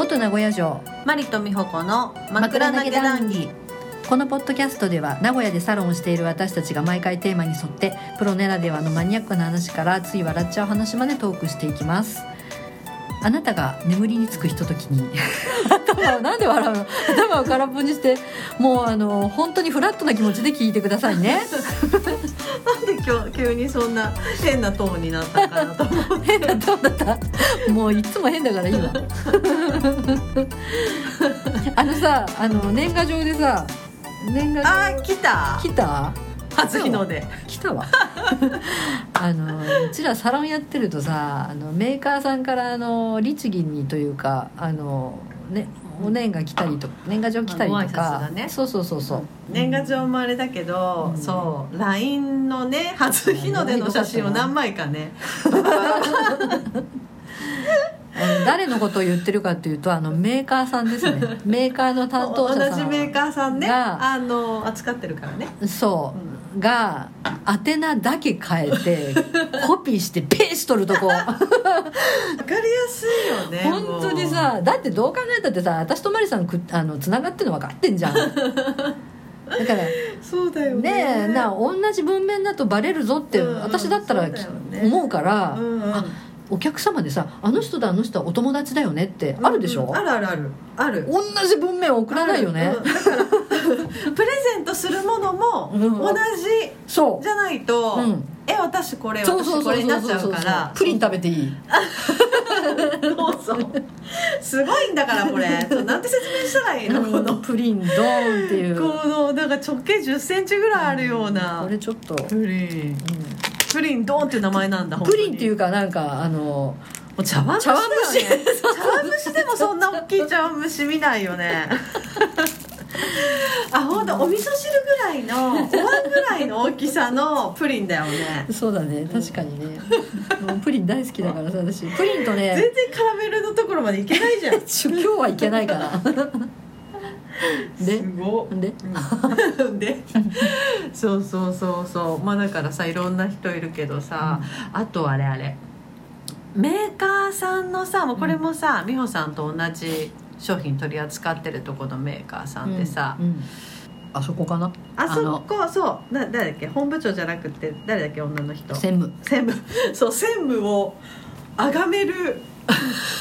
元名古屋城。マリと美穂子の枕投げ談義。このポッドキャストでは名古屋でサロンをしている私たちが毎回テーマに沿ってプロならではのマニアックな話からつい笑っちゃう話までトークしていきますあなたが眠りにつくひとときに。頭を なんで笑うの？頭を空っぽにしてもうあの本当にフラットな気持ちで聞いてくださいね。なんで今日急にそんな変なトーンになったかなと思って。変なトーンだった？もういつも変だからいいわあのさあの年賀状でさ年賀状あー来た。来た？初日の出。来たわ。あのうちらサロンやってるとさあのメーカーさんからあの律儀にというかあのねお年が来たりと年賀状来たりとか、がね。そうそうそうそう。年賀状もあれだけど、うん。そう LINE のね初日の出の写真を何枚かね。誰のことを言ってるかというとあのメーカーさんですね。メーカーの担当同者さんじメーカーさんね。があの扱ってるからね。そう、が宛名だけ変えて コピーしてペース取るとこ。わかりやすいよね本当にさだってどう考えたってさ私とマリさんくあのつながってるの分かってんじゃん。だからそうだよね。ねえな同じ文面だとバレるぞってうん私だったらね。思うから、うんうん。あお客様でさ「あの人だあの人はお友達だよね」ってあるでしょ、うんうん。あるあるある。ある。同じ文面送らないよね、うん。だから プレゼントするものもうん。同じじゃないと、うん。え私これ私これになっちゃそうからプリン食べていい。そうそう。すごいんだからこれ。なんて説明したらいいの、このプリンドーンっていう。このなんか直径1 0ンチぐらいあるような、これちょっと、プリン。うプリンドーンっていう名前なんだんプリンっていううかなんかあの茶碗蒸しね。茶碗蒸しでもそんな大きい茶碗蒸し見ないよねあ本当お味噌汁ぐらいのお椀ぐらいの大きさのプリンだよね。そうだね確かにね。もうプリン大好きだからさ私。プリンと全ね然カラメルのところまでいけないじゃん。今日はいけないから。ですごっ。で？うん。で？そうそうそうそう。まあだからさいろんな人いるけどさ、あとあれあれ。メーカーさんのさもうこれもさ、美穂さんと同じ商品取り扱ってるとこのメーカーさんでさ、うんうん。あそこかな？あそこそうな誰だっけ？本部長じゃなくて誰だっけ？女の人。専務。専務。そう専務を崇める。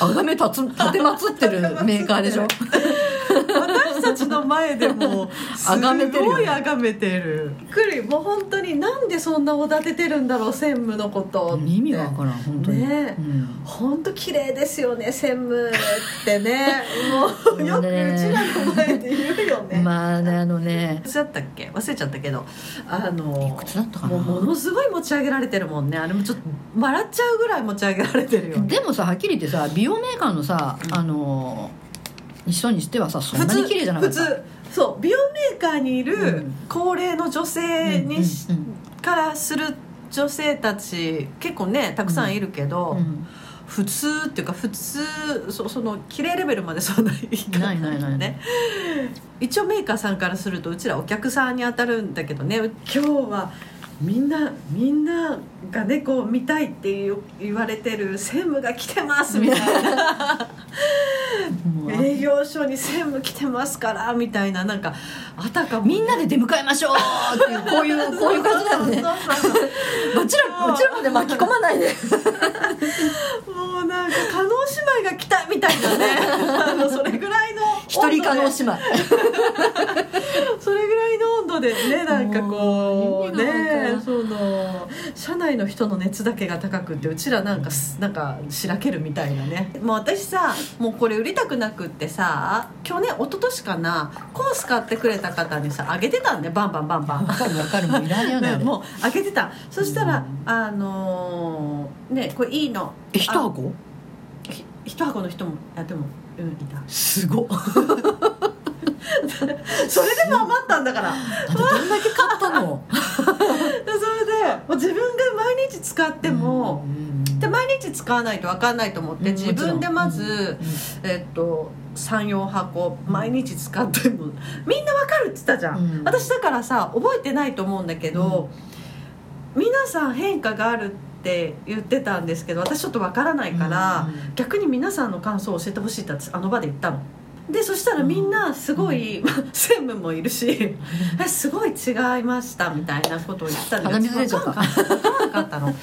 あがめ立つ立てまつってる メーカーでしょ？私 たちの前でもすごい崇めてる。くりもう本当になんでそんなおだててるんだろう専務のこと意味がわからん本当に、ね。うん。本当綺麗ですよね専務ってね。もうよくうちらの前で言うよね、まあね。あのね。いくつだったっけ？忘れちゃったけど。あのいくつだったかな？もうものすごい持ち上げられてるもんね。あれもちょっと笑っちゃうぐらい持ち上げられてるよね。でもさはっきり言ってさ美容メーカーのさ、あの人にしてはさそんなに綺麗じゃなかった。普通そう美容メーカーにいうるん。高齢の女性にし、うんうんからする女性たち結構ねたくさんいるけど、うん。普通っていうか普通そその綺麗レベルまでそんなにいかないないないね一応メーカーさんからするとうちらお客さんに当たるんだけどね今日はみんなみんなが猫を見たいって言われてる専務が来てますみたいな 営業所に専務来てますからみたいななんかあたかもみんなで出迎えましょうっていう こういうこういう感じだよね。そうそうそうう。ちらう。ちらまで巻き込まないで。もうなんか加納姉妹が来たみたいなね。あのそれぐらいの一人可能温度で姉妹。それぐらいの温度で ねなんかこもうね社内の人の熱だけが高くってうちらなんかすなんかしらけるみたいなね。もう私さもうこれ売りたくなくってさ去年一昨年かなコース買ってくれた方にさあげてたんでバンバンバンバン。わかるわかる。もういらんよね もう開けてた。そしたら、あのーねこれいいの。え一箱？ひ一箱の人もあでもうんいた。すごっ。それでも余ったんだから。どんだけ買ったの？でそれでもう自分が毎日使っても、で毎日使わないと分かんないと思って、うん自分でまず、えっと34箱毎日使ってもみんな分かるって言ったじゃん、うん。私だからさ覚えてないと思うんだけど、皆さん変化があるって言ってたんですけど私ちょっとわからないから、うん。逆に皆さんの感想を教えてほしいって私あの場で言ったのでそしたらみんなすごい、まあ専務もいるしえすごい違いましたみたいなことを言ったんで分からなかったの。で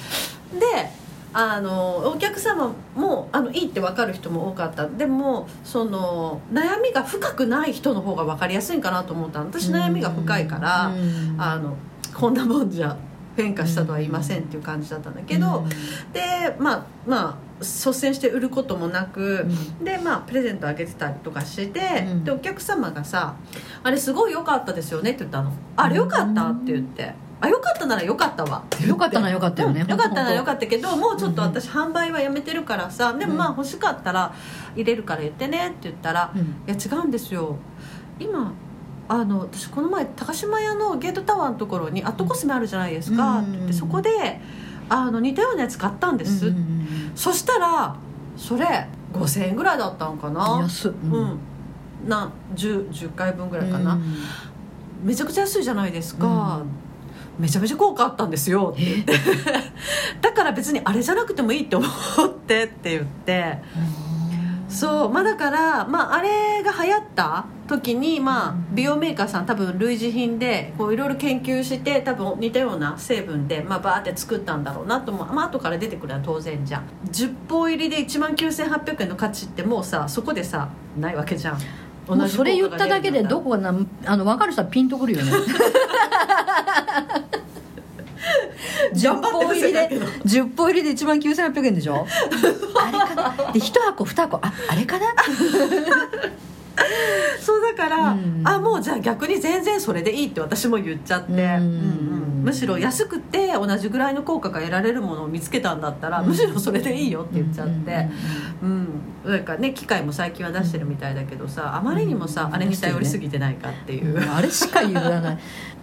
あのお客様もあのいいって分かる人も多かった。でもその悩みが深くない人の方が分かりやすいんかなと思ったの。私悩みが深いから、うん。あのこんなもんじゃ変化したとは言いませんっていう感じだったんだけど、うん。でまあまあ率先して売ることもなく、うん。でまあプレゼントあげてたりとかして、うん。でお客様がさ「あれすごい良かったですよね」って言ったの「あれ良かった?」って言って「あ良かったなら良かったわ」よかったならよかったよね。うん良かったなら良かっったけどもうちょっと私販売はやめてるからさでもまあ欲しかったら入れるから言ってねって言ったらいや違うんですよ。今あの私この前高島屋のゲートタワーのところにアットコスメあるじゃないですか、うんって言ってそこであの似たようなやつ買ったんです、うんうんそしたらそれ5000円ぐらいだったのかうんな。安っ。うん、な 10, 10回分ぐらいかな、うん。めちゃくちゃ安いじゃないですか、めちゃめちゃ効果あったんですよ。って言ってだから別にあれじゃなくてもいいって思ってって言って。そうまあだから、まあ、あれが流行った時に、まあ、美容メーカーさん多分類似品でこういろいろ研究して多分似たような成分で、まあ、バーって作ったんだろうなと思う、まあ後から出てくるのは当然じゃん。10本入りで1万9800円の価値ってもうさそこでさないわけじゃん。もうそれ言っただけでどここがなあの分かる人はピンとくるよね。10 頑張って本入りで伏せたけど10本入りで1万9800円でしょ？あれかな？で1箱2箱ああれかな？そうだから、うん。あもうじゃあ逆に全然それでいいって私も言っちゃって、うん。うん。うんむしろ安くて同じぐらいの効果が得られるものを見つけたんだったら、むしろそれでいいよって言っちゃって、うん。なん。かね機械も最近は出してるみたいだけどさあまりにもさ、うん。あれに頼りすぎてないかっていう、うん。あれしか言わない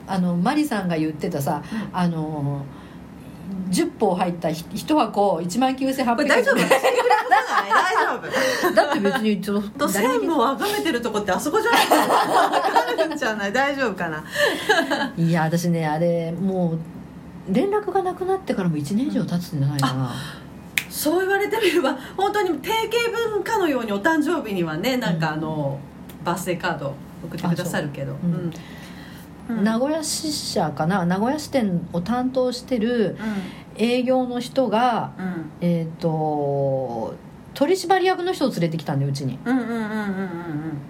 あのマリさん。が言ってたさあの10本入った1箱1万9800円大丈夫大丈夫。だって別にちょっと専務を崇めてるとこってあそこじゃない。かなるんじゃない？大丈夫かな？いや私ねあれもう連絡がなくなってからも1年以上経つんじゃないかな。そう言われてみれば本当に定型文かのようにお誕生日にはねなんかあの、バースデーカード送ってくださるけど。うう。んうん名古屋支社かな？名古屋支店を担当してる営業の人が、えっ、と取締役の人を連れてきたんでうちに。うんうんうんうん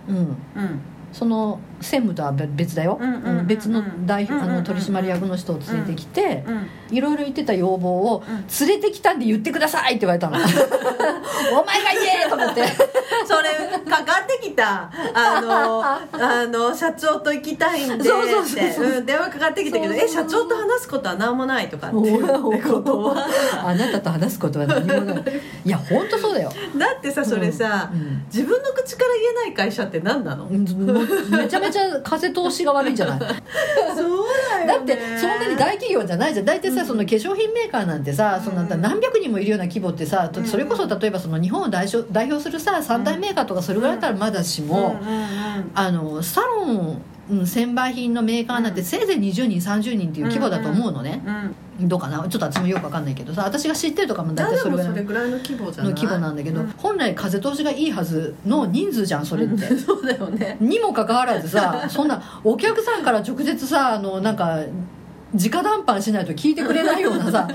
うんうん。その専務とは別だよ、別の代表あの取締役の人を連れてきて、いろいろ言ってた要望を「連れてきたんで言ってください」って言われたの「お前が言え!」と思って。それかかってたあの あの社長と行きたいんでってそうそうそう。そううん電話かかってきたけどえ社長と話すことは何もないとかっていうことは。あなたと話すことは何もない。いや本当そうだよ、だってさそれさ、うん自分の口から言えない会社って何なの、めちゃめちゃ風通しが悪いんじゃない？そうだだってそんなに大企業じゃないじゃん。大体さ、うん。その化粧品メーカーなんてさ、そんなうん何百人もいるような規模ってさ、うん。それこそ例えばその日本を代表代表するさ三大メーカーとかそれぐらいだったらまだしも、あのサロンうん専売品のメーカーなんてせいぜい20人30人っていう規模だと思うのね、うん、どうかな？ちょっと私もよく分かんないけどさ私が知ってるとかも大体そそれぐらいの規模じゃない？規模なんだけど、うん。本来風通しがいいはずの人数じゃんそれって。そうだよね。にもかかわらずさ そんなお客さんから直接さあのなんか直談判しないと聞いてくれないようなさ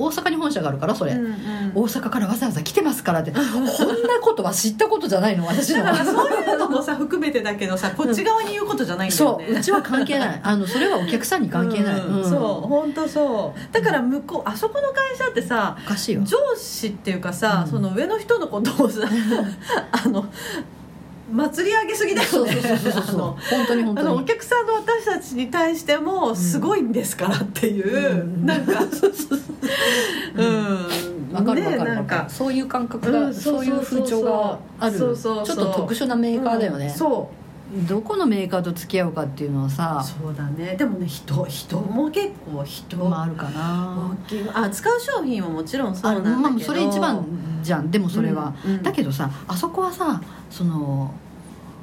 大阪に本社があるからそれ、うんうん。大阪からわざわざ来てますからって。こんなことは知ったことじゃないの私の。だからそういうのもさ含めてだけどさこっち側に言うことじゃないんだよね、そううちは関係ない。あのそれはお客さんに関係ない、うん。うん。そう本当そう。だから向こうあそこの会社ってさおかしいよ。上司っていうかさ、うん。その上の人のことをさ あの祭り上げすぎだよね。本当に本あのお当に客さんの私たちに対してもすごいんですからっていう、うん。なんか。うん。わかるわかるねなんか。わかるそういう感覚が、うんそういう風潮がある。ちょっと特殊なメーカーだよね、うんそうどこのメーカーと付き合うかっていうのはさそうだね。でもね人人も結構人まああるかな。あ使う商品ももちろんそうあなんだけど。まあそれ一番じゃん。でもそれは、うんうんだけどさあそこはさその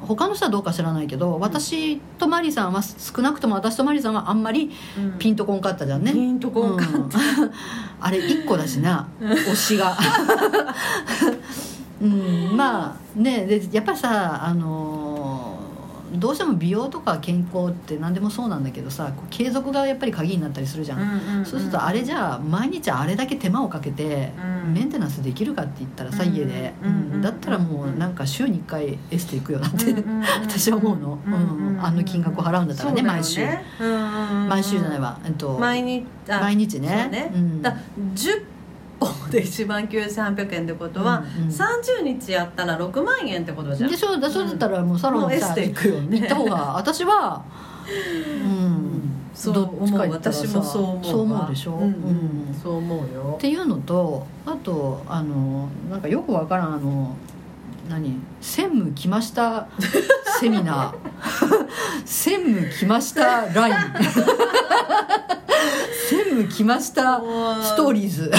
他の人はどうか知らないけど私とマリさんは少なくとも私とマリさんはあんまりうん。ピンとこんかったじゃんね、ピンとこんかった。うん。あれ1個だしな。推しが。うんまあねでやっぱりさあのーどうしても美容とか健康って何でもそうなんだけどさ継続がやっぱり鍵になったりするじゃん、そうするとあれじゃあ毎日あれだけ手間をかけてうん。メンテナンスできるかって言ったらさうん家で、うんうん。だったらもうなんか週に1回エステ行くよなって 私は思うの。うんあの金額を払うんだったらね毎週。毎週じゃないわ、えっと、毎日あ毎日ね。そうん。だ10本で1万9800円ってことは、うんうん。30日やったら6万円ってことじゃん。でしょだそうだったらもうサロンにさもうエステ行くよね。行った方が 私はうん。そう思う。私もそう思うわ。そう思うでしょ、うん。うん。そう思うよ。っていうのとあとあのなんかよくわからんあの何？専務来ました セミナー。専務来ましたライン。専務来ましたストーリーズ。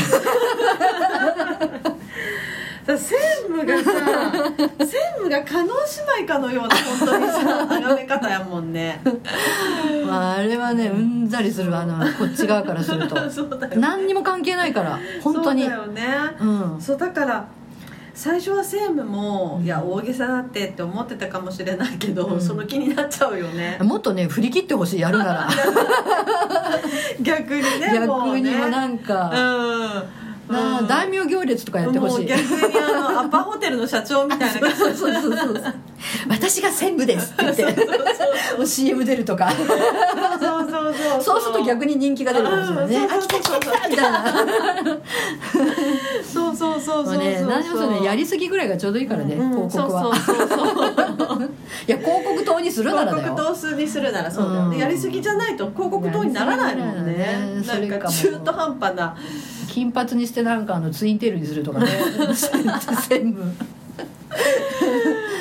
だ専務がさ専務が叶姉妹かのような本当にさ眺め方やもんね。まああれはねうんざりするあのこっち側からすると。そうだよね。何にも関係ないから本当に。そうだよね。うん。そうだから最初は専務も、うん。いや大げさだってって思ってたかもしれないけど、うん。その気になっちゃうよね。もっとね振り切ってほしいやるなら。逆にね逆にもなんか、うん、大名行列とかやってほしい。逆にあのアパホテルの社長みたいな感じ。そうそうそうそう私が専務ですって言って。もう CM 出るとか。そうそうそうそう。すると逆に人気が出るかもしれないね。うん。あ来た来た来たみたいな。そうそうそうそうね何でもそうねやりすぎぐらいがちょうどいいからね、うん。広告は。そうそうそうそう。いや広告塔にするなら広告にするならそうだよね、うん。やりすぎじゃないと広告塔にならないもんね。ない。ねなんか中途半端な。金髪にしてなんかあのツインテールにするとかね。専務うんもう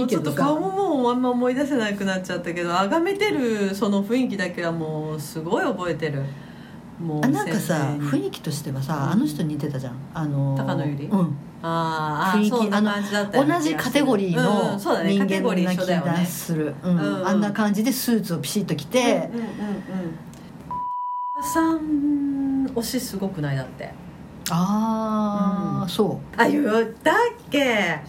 いいけどさ。ちょっと顔ももうあんま思い出せなくなっちゃったけど崇めてるその雰囲気だけはもうすごい覚えてる。もうあなんかさ雰囲気としてはさあの人に似てたじゃん。あの高野由里？うん。あーあ雰囲気そんな感じだったような同じカテゴリーうんの人間な気がする、あんな感じでスーツをピシッと着て、うんうんうんうん。さん推しすごくないだって。ああ、うん。そあ言ったっけ？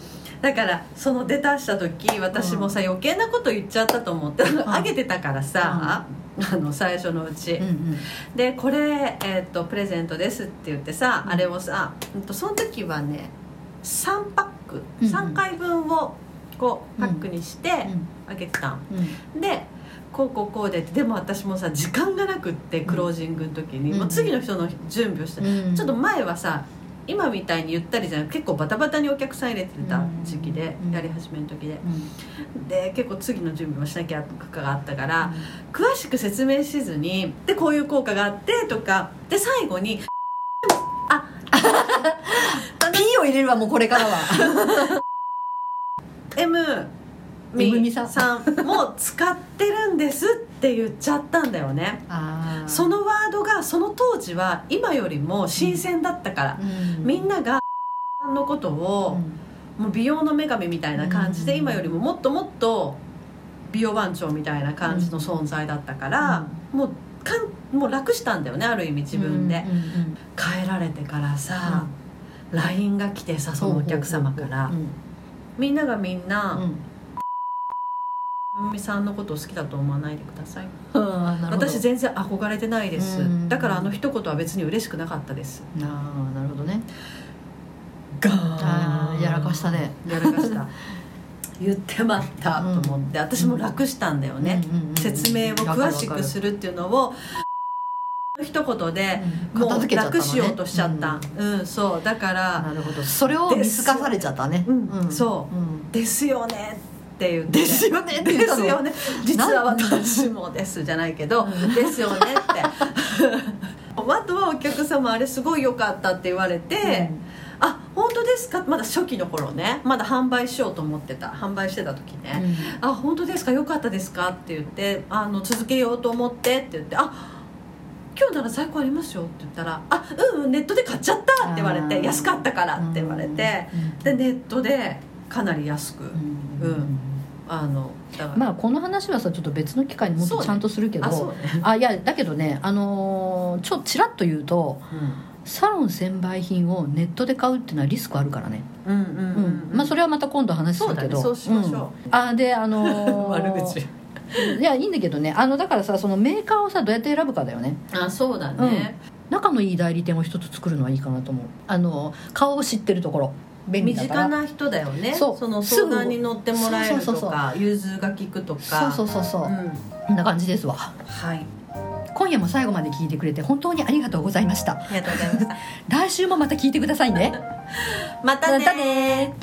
だからその出たした時私もさ、余計なこと言っちゃったと思ってあげてたからさ、あの最初のうち、う、うんうん、でこれ、えー、とプレゼントですって言ってさ、うん。あれをさ、うん、とその時はね3パック、うんうん。3回分をこうパックにしてあげてたん、うん。でこうこうこうででも私もさ時間がなくってクロージングの時に、うん。もう次の人の準備をして、うん。ちょっと前はさ今みたいにゆったりじゃなく結構バタバタにお客さん入れてた時期で、うん。やり始めの時で。うん。で結構次の準備もしなきゃとかがあったから、詳しく説明しずにでこういう効果があってとかで最後にあ P を入れるわもうこれからは。M みみさん。さんも使ってるんですって言っちゃったんだよね。そのワードがその当時は今よりも新鮮だったから、うん。みんながのことを、もう美容の女神みたいな感じで、うん。今よりももっともっと美容番長みたいな感じの存在だったから、もうかんもう楽したんだよねある意味自分で、帰られてからさ、LINE が来てさそのお客様から、うん。みんながみんな、うんみさんのことを好きだと思わないでください。うん私全然憧れてないです。うん。だからあの一言は別に嬉しくなかったです。あーなるほどね。ガあーやらかしたね。やらかした。言ってまったと思って、私も楽したんだよね、うんうんうんうん。説明を詳しくするるっていうのを一言でもう楽しようとしちゃった。うん、そう。だからなるほど。それを見透かされちゃったね。うん。そう。うん「ですよね」って言ってですよね。って言でったのすよね。実は私もですじゃないけどうん。ですよねって。あとはお客様あれすごい良かったって言われて、あ本当ですか？まだ初期の頃ね。まだ販売しようと思ってた。販売してた時ね、あ本当ですか？良かったですか？って言ってあの続けようと思ってって言ってあ今日なら在庫ありますよって言ったら「あうんうんネットで買っちゃった」って言われて「安かったから」って言われて、うん。でネットでかなり安く、うん。うんあのまあこの話はさちょっと別の機会にもっとちゃんとするけどね、あいやだけどねあのーちょちらっと言うとサロン専売品をネットで買うっていうのはリスクあるからね、うんうんうんうん。うん。まあそれはまた今度話するけど。そうだね。そうしましょう。あであのー 悪口。いやいいんだけどね。あのだからさそのメーカーをさどうやって選ぶかだよね。あそうだね、仲のいい代理店を一つ作るのはいいかなと思う。あの顔を知ってるところ便利身だから。近な人だよね。そう。の相談に乗ってもらえるとか融通が利くとか。そうそうそうそう、うん。こんな感じですわ。はい。今夜も最後まで聞いてくれて本当にありがとうございました。ありがとうございました。来週もまた聞いてくださいね。またねまたね